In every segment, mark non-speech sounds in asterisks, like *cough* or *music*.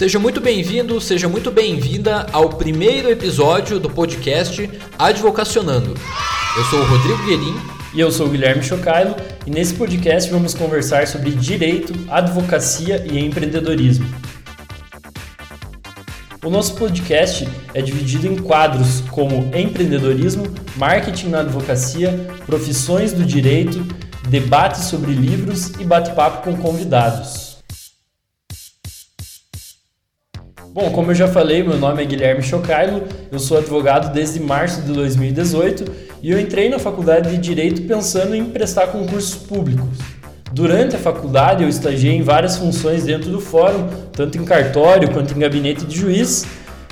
Seja muito bem-vindo, seja muito bem-vinda ao primeiro episódio do podcast Advocacionando. Eu sou o Rodrigo Guerin. E eu sou o Guilherme Chocailo, e nesse podcast vamos conversar sobre direito, advocacia e empreendedorismo. O nosso podcast é dividido em quadros como empreendedorismo, marketing na advocacia, profissões do direito, debates sobre livros e bate-papo com convidados. Bom, como eu já falei, meu nome é Guilherme Chocailo, eu sou advogado desde março de 2018 e eu entrei na faculdade de Direito pensando em prestar concursos públicos. Durante a faculdade, eu estagiei em várias funções dentro do fórum, tanto em cartório quanto em gabinete de juiz,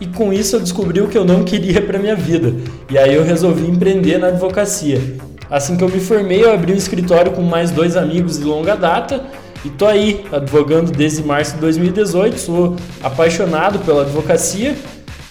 e com isso eu descobri o que eu não queria para minha vida. E aí eu resolvi empreender na advocacia. Assim que eu me formei, eu abri um escritório com mais dois amigos de longa data e tô aí advogando desde março de 2018. Sou apaixonado pela advocacia,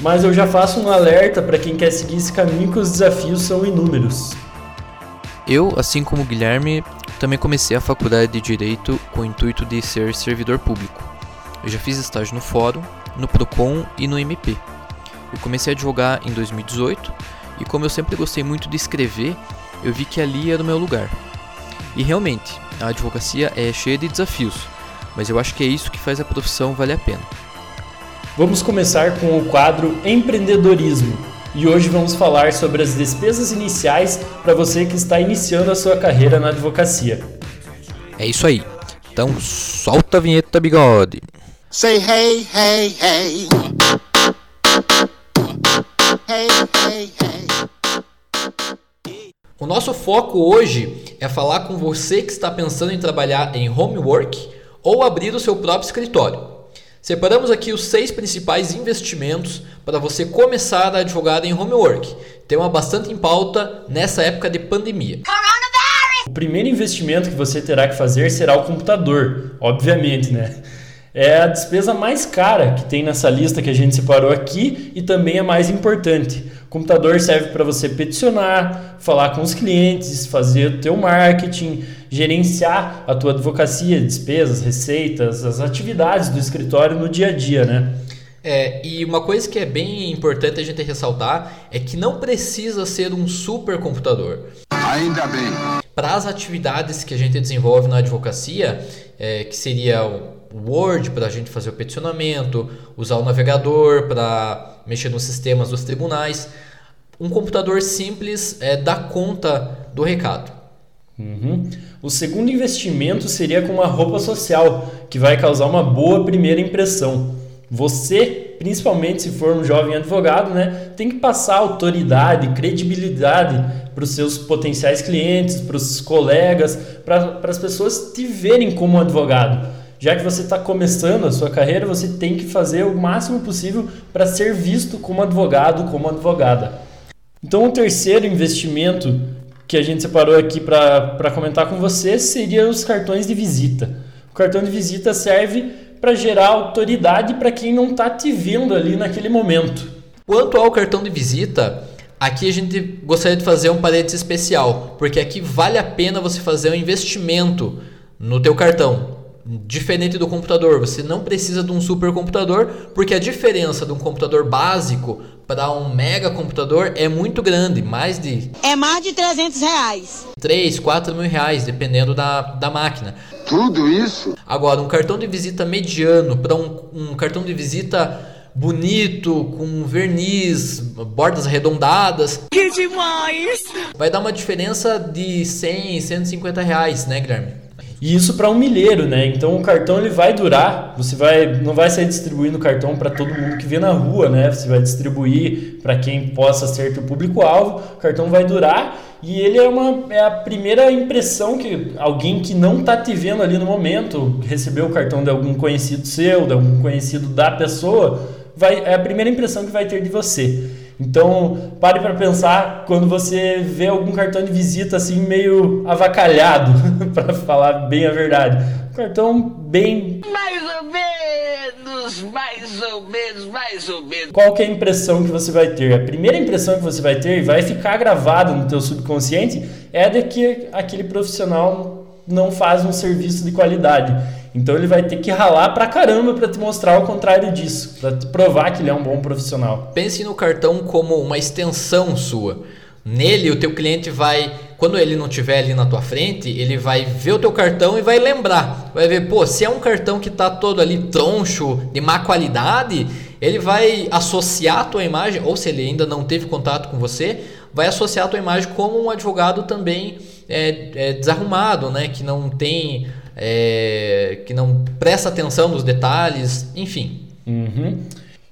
mas eu já faço um alerta para quem quer seguir esse caminho que os desafios são inúmeros. Eu, assim como o Guilherme, também comecei a faculdade de Direito com o intuito de ser servidor público. Eu já fiz estágio no Fórum, no Procon e no MP. Eu comecei a advogar em 2018 e como eu sempre gostei muito de escrever, eu vi que ali era o meu lugar. E realmente, a advocacia é cheia de desafios, mas eu acho que é isso que faz a profissão valer a pena. Vamos começar com o quadro Empreendedorismo, e hoje vamos falar sobre as despesas iniciais para você que está iniciando a sua carreira na advocacia. É isso aí. Então solta a vinheta, bigode. Say hey, hey, hey. Hey. O nosso foco hoje é falar com você que está pensando em trabalhar em homework ou abrir o seu próprio escritório. Separamos aqui os seis principais investimentos para você começar a advogar em homework. Tema bastante em pauta nessa época de pandemia. O primeiro investimento que você terá que fazer será o computador, obviamente, né? É a despesa mais cara que tem nessa lista que a gente separou aqui e também a mais importante. O computador serve para você peticionar, falar com os clientes, fazer o teu marketing, gerenciar a tua advocacia, despesas, receitas, as atividades do escritório no dia a dia, né? É, e uma coisa que é bem importante a gente ressaltar é que não precisa ser um super computador. Ainda bem. Para as atividades que a gente desenvolve na advocacia, é, que seria o Word para a gente fazer o peticionamento, usar o navegador para mexer nos sistemas dos tribunais, um computador simples é, dá conta do recado. Uhum. O segundo investimento seria com uma roupa social, que vai causar uma boa primeira impressão. Você, principalmente se for um jovem advogado, né, tem que passar autoridade, credibilidade para os seus potenciais clientes, para os colegas, para as pessoas te verem como advogado. Já que você está começando a sua carreira, você tem que fazer o máximo possível para ser visto como advogado, como advogada. Então, o terceiro investimento que a gente separou aqui para comentar com você seria os cartões de visita. O cartão de visita serve para gerar autoridade para quem não está te vendo ali naquele momento. Quanto ao cartão de visita, aqui a gente gostaria de fazer um parênteses especial, porque aqui vale a pena você fazer um investimento no teu cartão. Diferente do computador, você não precisa de um supercomputador, porque a diferença de um computador básico para um mega computador é muito grande, mais de... É mais de 300 reais. 3, 4 mil reais, dependendo da, da máquina. Tudo isso? Agora, um cartão de visita mediano para um, um cartão de visita bonito, com verniz, bordas arredondadas. Que demais! Vai dar uma diferença de 100, 150 reais, né, Guilherme? E isso para um milheiro, né? Então o cartão ele vai durar, você vai não vai sair distribuindo cartão para todo mundo que vê na rua, né? Você vai distribuir para quem possa ser teu público-alvo. O cartão vai durar e ele é uma é a primeira impressão que alguém que não está te vendo ali no momento, recebeu o cartão de algum conhecido seu, de algum conhecido da pessoa, vai é a primeira impressão que vai ter de você. Então, pare para pensar quando você vê algum cartão de visita assim meio avacalhado, *laughs* para falar bem a verdade. Um cartão bem mais ou menos, mais ou menos, mais ou menos. Qual que é a impressão que você vai ter? A primeira impressão que você vai ter e vai ficar gravada no teu subconsciente é de que aquele profissional não faz um serviço de qualidade. Então ele vai ter que ralar pra caramba para te mostrar o contrário disso, para te provar que ele é um bom profissional. Pense no cartão como uma extensão sua. Nele o teu cliente vai, quando ele não estiver ali na tua frente, ele vai ver o teu cartão e vai lembrar. Vai ver, pô, se é um cartão que está todo ali troncho, de má qualidade, ele vai associar a tua imagem, ou se ele ainda não teve contato com você, vai associar a tua imagem como um advogado também é, é, desarrumado, né? Que não tem é, que não presta atenção nos detalhes, enfim. Uhum.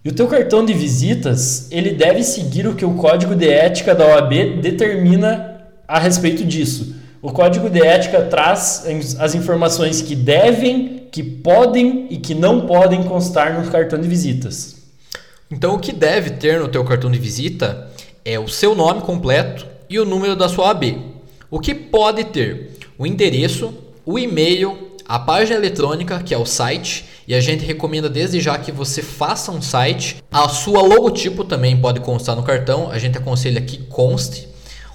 E o teu cartão de visitas, ele deve seguir o que o código de ética da OAB determina a respeito disso. O código de ética traz as informações que devem, que podem e que não podem constar no cartão de visitas. Então, o que deve ter no teu cartão de visita é o seu nome completo e o número da sua OAB. O que pode ter? O endereço, o e-mail, a página eletrônica, que é o site, e a gente recomenda desde já que você faça um site. A sua logotipo também pode constar no cartão, a gente aconselha que conste.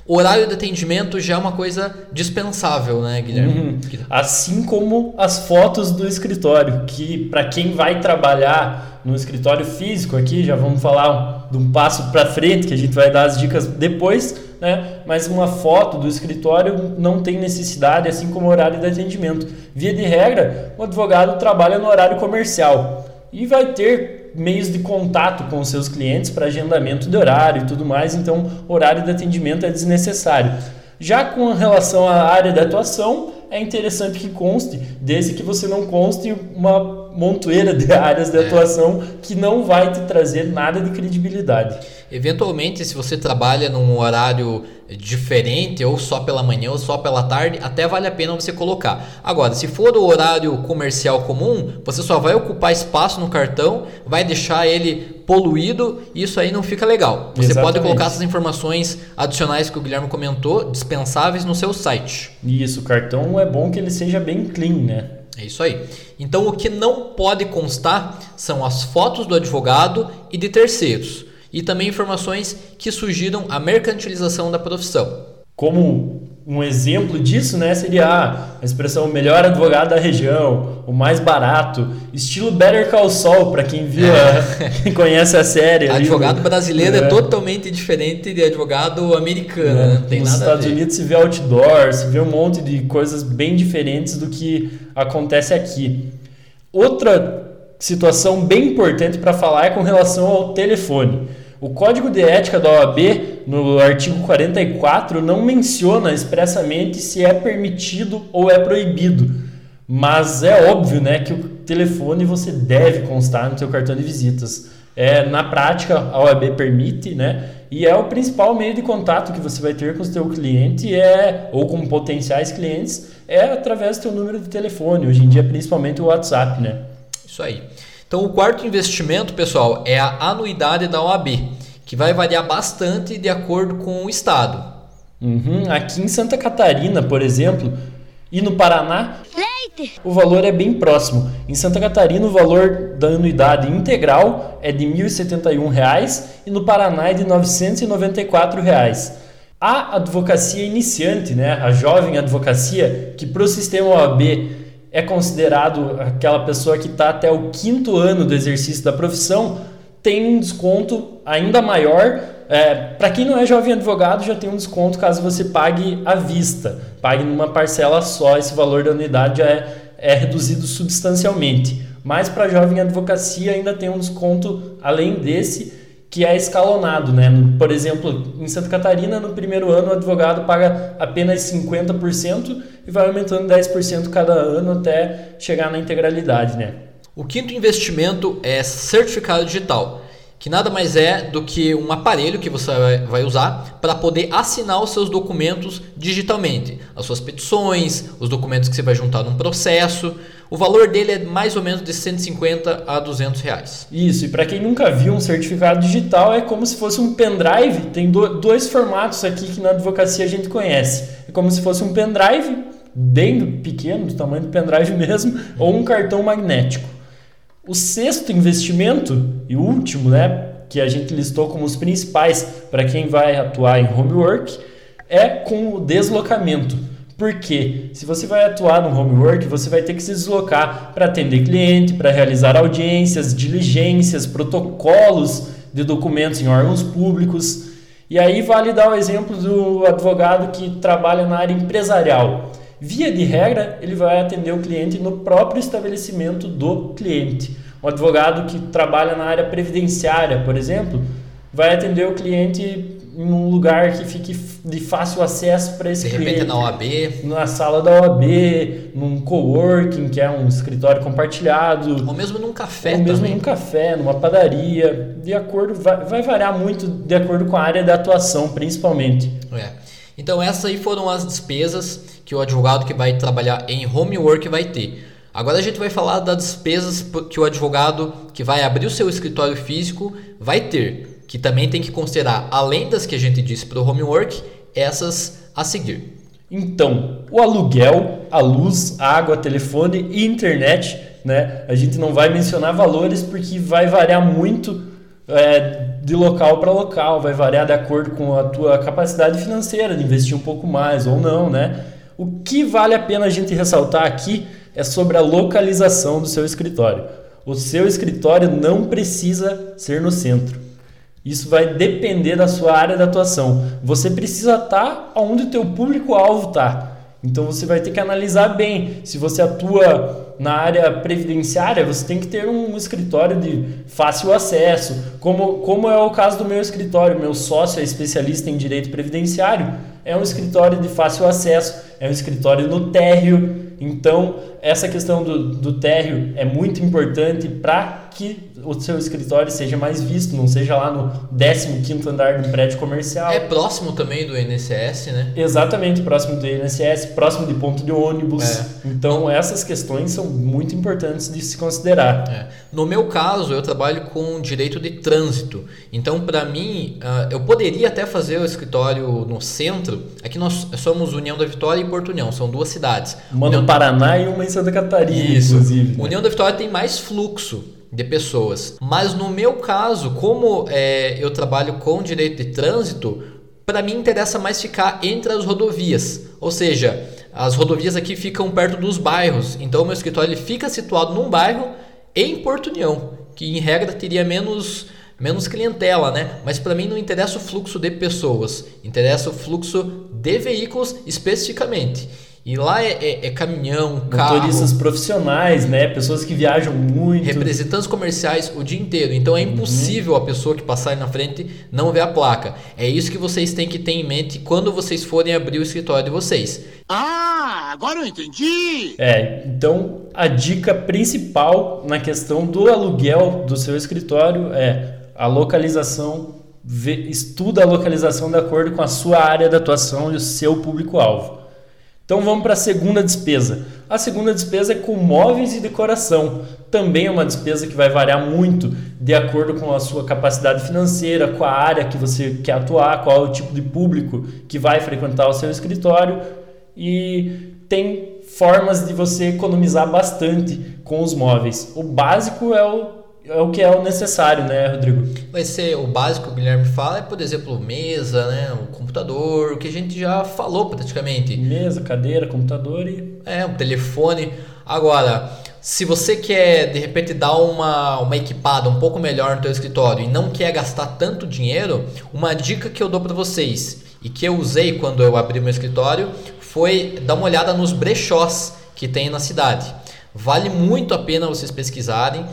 Horário de atendimento já é uma coisa dispensável, né, Guilherme? Uhum. Assim como as fotos do escritório, que para quem vai trabalhar no escritório físico aqui, já vamos falar de um passo para frente, que a gente vai dar as dicas depois né? mas uma foto do escritório não tem necessidade, assim como o horário de atendimento. Via de regra, o advogado trabalha no horário comercial e vai ter meios de contato com os seus clientes para agendamento de horário e tudo mais, então horário de atendimento é desnecessário. Já com relação à área de atuação, é interessante que conste, desde que você não conste uma montoeira de *laughs* áreas de atuação que não vai te trazer nada de credibilidade. Eventualmente, se você trabalha num horário diferente, ou só pela manhã ou só pela tarde, até vale a pena você colocar. Agora, se for o horário comercial comum, você só vai ocupar espaço no cartão, vai deixar ele poluído e isso aí não fica legal. Você Exatamente. pode colocar essas informações adicionais que o Guilherme comentou, dispensáveis no seu site. Isso, o cartão é bom que ele seja bem clean, né? É isso aí. Então, o que não pode constar são as fotos do advogado e de terceiros e também informações que sugiram a mercantilização da profissão. Como um exemplo disso, né, seria a expressão melhor advogado da região, o mais barato, estilo Better Call Saul, para quem viu, é. quem conhece a série. Advogado brasileiro é. é. totalmente diferente de advogado americano, é. né? tem Nos Estados Unidos se vê outdoor, se vê um monte de coisas bem diferentes do que acontece aqui. Outra situação bem importante para falar é com relação ao telefone. O Código de Ética da OAB, no artigo 44, não menciona expressamente se é permitido ou é proibido. Mas é óbvio né, que o telefone você deve constar no seu cartão de visitas. É, na prática, a OAB permite, né? E é o principal meio de contato que você vai ter com o seu cliente é, ou com potenciais clientes é através do seu número de telefone. Hoje em dia, principalmente o WhatsApp, né? Isso aí. Então, o quarto investimento, pessoal, é a anuidade da OAB, que vai variar bastante de acordo com o estado. Uhum. Aqui em Santa Catarina, por exemplo, e no Paraná, Leite. o valor é bem próximo. Em Santa Catarina, o valor da anuidade integral é de R$ 1.071 e no Paraná é de 994 reais. A advocacia iniciante, né, a jovem advocacia, que para o sistema OAB é considerado aquela pessoa que está até o quinto ano do exercício da profissão, tem um desconto ainda maior. É, Para quem não é jovem advogado, já tem um desconto caso você pague à vista, pague numa parcela só, esse valor da unidade já é, é reduzido substancialmente. Mas para jovem advocacia ainda tem um desconto além desse que é escalonado, né? Por exemplo, em Santa Catarina, no primeiro ano, o advogado paga apenas 50% e vai aumentando 10% cada ano até chegar na integralidade, né? O quinto investimento é certificado digital, que nada mais é do que um aparelho que você vai usar para poder assinar os seus documentos digitalmente, as suas petições, os documentos que você vai juntar num processo. O valor dele é mais ou menos de 150 a 200 reais. Isso, e para quem nunca viu um certificado digital, é como se fosse um pendrive. Tem dois formatos aqui que na advocacia a gente conhece. É como se fosse um pendrive, bem pequeno, do tamanho do pendrive *laughs* mesmo, ou um cartão magnético. O sexto investimento e último, né, que a gente listou como os principais para quem vai atuar em homework, é com o deslocamento. Porque se você vai atuar no homework, você vai ter que se deslocar para atender cliente, para realizar audiências, diligências, protocolos de documentos em órgãos públicos. E aí vale dar o exemplo do advogado que trabalha na área empresarial. Via de regra, ele vai atender o cliente no próprio estabelecimento do cliente. Um advogado que trabalha na área previdenciária, por exemplo, vai atender o cliente em um lugar que fique de fácil acesso para esse de cliente. repente na OAB. Na sala da OAB, num coworking, que é um escritório compartilhado. Ou mesmo num café ou mesmo num café, numa padaria. De acordo, vai, vai variar muito de acordo com a área da atuação, principalmente. É. Então essas aí foram as despesas que o advogado que vai trabalhar em homework vai ter. Agora a gente vai falar das despesas que o advogado que vai abrir o seu escritório físico vai ter que também tem que considerar, além das que a gente disse para o homework, essas a seguir. Então, o aluguel, a luz, água, telefone e internet, né? A gente não vai mencionar valores porque vai variar muito é, de local para local, vai variar de acordo com a tua capacidade financeira de investir um pouco mais ou não, né? O que vale a pena a gente ressaltar aqui é sobre a localização do seu escritório. O seu escritório não precisa ser no centro. Isso vai depender da sua área de atuação. Você precisa estar onde o teu público-alvo está. Então você vai ter que analisar bem. Se você atua na área previdenciária, você tem que ter um escritório de fácil acesso, como, como é o caso do meu escritório. Meu sócio é especialista em direito previdenciário, é um escritório de fácil acesso, é um escritório no térreo. Então, essa questão do, do térreo é muito importante para que o seu escritório seja mais visto, não seja lá no 15 andar do prédio comercial. É próximo também do INSS, né? Exatamente, próximo do INSS, próximo de ponto de ônibus. É. Então, essas questões são muito importantes de se considerar. É. No meu caso, eu trabalho com direito de trânsito. Então, para mim, uh, eu poderia até fazer o escritório no centro. Aqui nós somos União da Vitória e Porto União, são duas cidades. Uma no Paraná e uma em Santa Catarina, Isso. inclusive. Né? União da Vitória tem mais fluxo de pessoas. Mas no meu caso, como é, eu trabalho com direito de trânsito, para mim interessa mais ficar entre as rodovias. Ou seja, as rodovias aqui ficam perto dos bairros. Então o meu escritório ele fica situado num bairro em Porto União, que em regra teria menos menos clientela, né? Mas para mim não interessa o fluxo de pessoas, interessa o fluxo de veículos especificamente. E lá é, é, é caminhão, carro. Motoristas profissionais, né? Pessoas que viajam muito. Representantes comerciais o dia inteiro. Então é uhum. impossível uhum. a pessoa que passar aí na frente não ver a placa. É isso que vocês têm que ter em mente quando vocês forem abrir o escritório de vocês. Ah, agora eu entendi! É, então a dica principal na questão do aluguel do seu escritório é a localização. Estuda a localização de acordo com a sua área de atuação e o seu público-alvo. Então vamos para a segunda despesa. A segunda despesa é com móveis e decoração. Também é uma despesa que vai variar muito de acordo com a sua capacidade financeira, com a área que você quer atuar, qual é o tipo de público que vai frequentar o seu escritório. E tem formas de você economizar bastante com os móveis. O básico é o é o que é o necessário, né, Rodrigo? Vai ser o básico que o Guilherme fala, é, por exemplo, mesa, né, o computador, o que a gente já falou praticamente. Mesa, cadeira, computador e... É, um telefone. Agora, se você quer, de repente, dar uma, uma equipada um pouco melhor no teu escritório e não quer gastar tanto dinheiro, uma dica que eu dou para vocês e que eu usei quando eu abri meu escritório foi dar uma olhada nos brechós que tem na cidade. Vale muito a pena vocês pesquisarem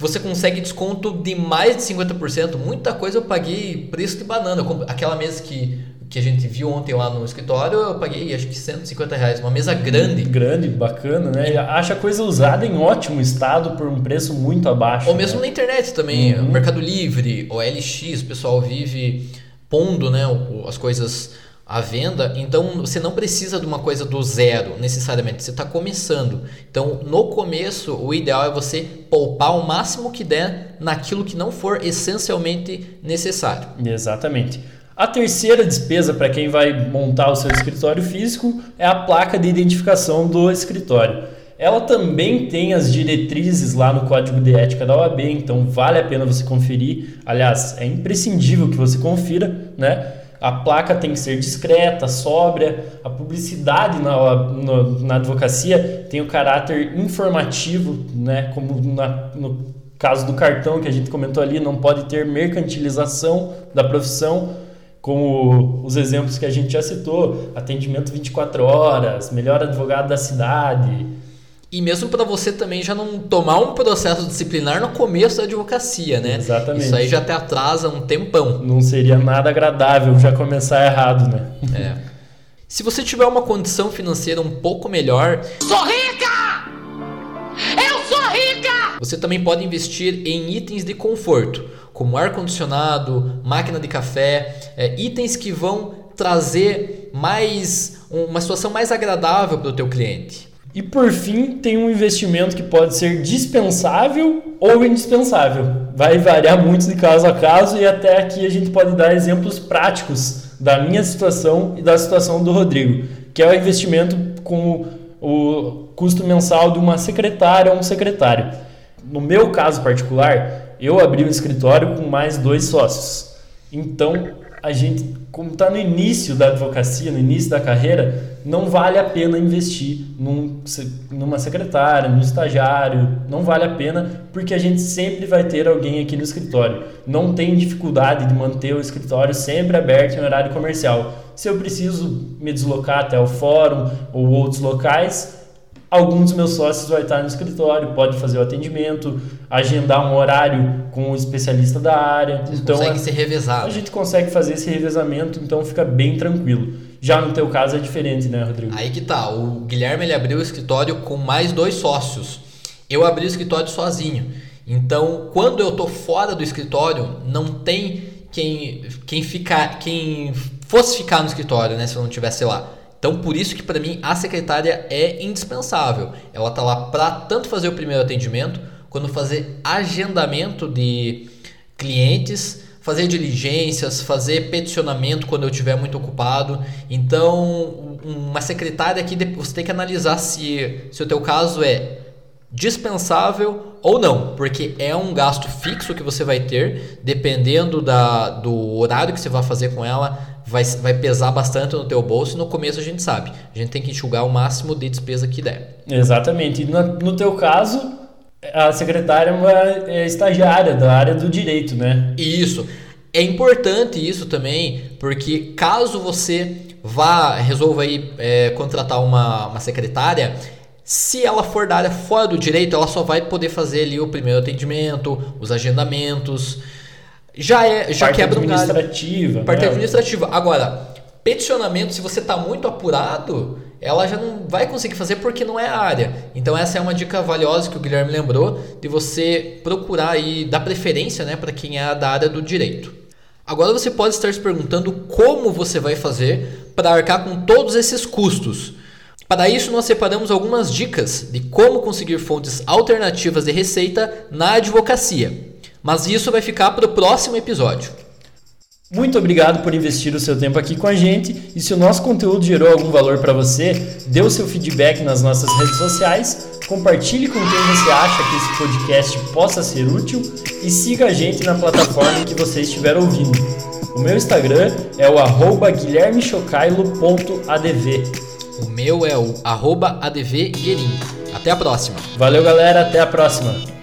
você consegue desconto de mais de 50%. Muita coisa eu paguei preço de banana. Aquela mesa que, que a gente viu ontem lá no escritório, eu paguei acho que 150 reais. Uma mesa grande. Grande, bacana, né? Acha coisa usada em ótimo estado por um preço muito abaixo. Ou mesmo né? na internet também. Uhum. Mercado Livre, o LX, o pessoal vive pondo né, as coisas à venda, então você não precisa de uma coisa do zero necessariamente, você está começando. Então, no começo, o ideal é você poupar o máximo que der naquilo que não for essencialmente necessário. Exatamente. A terceira despesa para quem vai montar o seu escritório físico é a placa de identificação do escritório. Ela também tem as diretrizes lá no código de ética da OAB, então vale a pena você conferir. Aliás, é imprescindível que você confira, né? A placa tem que ser discreta, sóbria. A publicidade na, na, na advocacia tem o caráter informativo, né? como na, no caso do cartão que a gente comentou ali, não pode ter mercantilização da profissão, como os exemplos que a gente já citou: atendimento 24 horas, melhor advogado da cidade e mesmo para você também já não tomar um processo disciplinar no começo da advocacia, né? Exatamente. Isso aí já te atrasa um tempão. Não seria nada agradável já começar errado, né? É. Se você tiver uma condição financeira um pouco melhor. Sou rica! Eu sou rica! Você também pode investir em itens de conforto, como ar-condicionado, máquina de café, é, itens que vão trazer mais uma situação mais agradável para o teu cliente. E por fim, tem um investimento que pode ser dispensável ou indispensável. Vai variar muito de caso a caso e até aqui a gente pode dar exemplos práticos da minha situação e da situação do Rodrigo, que é o investimento com o custo mensal de uma secretária ou um secretário. No meu caso particular, eu abri um escritório com mais dois sócios. Então, a gente, como está no início da advocacia, no início da carreira, não vale a pena investir num, numa secretária, num estagiário, não vale a pena, porque a gente sempre vai ter alguém aqui no escritório. Não tem dificuldade de manter o escritório sempre aberto em horário comercial. Se eu preciso me deslocar até o fórum ou outros locais, alguns dos meus sócios vai estar no escritório, pode fazer o atendimento, agendar um horário com o especialista da área. Vocês então consegue se revezar. A gente consegue fazer esse revezamento, então fica bem tranquilo. Já no teu caso é diferente, né, Rodrigo? Aí que tá. O Guilherme ele abriu o escritório com mais dois sócios. Eu abri o escritório sozinho. Então, quando eu tô fora do escritório, não tem quem quem ficar, quem fosse ficar no escritório, né, se eu não tivesse lá. Então, por isso que para mim a secretária é indispensável. Ela tá lá para tanto fazer o primeiro atendimento, quanto fazer agendamento de clientes, fazer diligências, fazer peticionamento quando eu estiver muito ocupado. Então, uma secretária aqui você tem que analisar se, se o teu caso é dispensável ou não, porque é um gasto fixo que você vai ter, dependendo da, do horário que você vai fazer com ela, vai, vai pesar bastante no teu bolso e no começo a gente sabe. A gente tem que enxugar o máximo de despesa que der. Exatamente. E no, no teu caso, a secretária é uma é estagiária da área do direito, né? Isso. É importante isso também, porque caso você vá, resolva aí é, contratar uma, uma secretária, se ela for da área fora do direito, ela só vai poder fazer ali o primeiro atendimento, os agendamentos. Já é, já parte quebra um administrativa. Parte né? administrativa. Agora, peticionamento, se você está muito apurado, ela já não vai conseguir fazer porque não é a área. Então essa é uma dica valiosa que o Guilherme lembrou de você procurar e dar preferência, né, para quem é da área do direito. Agora você pode estar se perguntando como você vai fazer para arcar com todos esses custos. Para isso, nós separamos algumas dicas de como conseguir fontes alternativas de receita na advocacia. Mas isso vai ficar para o próximo episódio. Muito obrigado por investir o seu tempo aqui com a gente. E se o nosso conteúdo gerou algum valor para você, dê o seu feedback nas nossas redes sociais, compartilhe com quem você acha que esse podcast possa ser útil e siga a gente na plataforma que você estiver ouvindo. O meu Instagram é o guilhermechocailo.adv. O meu é o advguerin. Até a próxima. Valeu, galera. Até a próxima.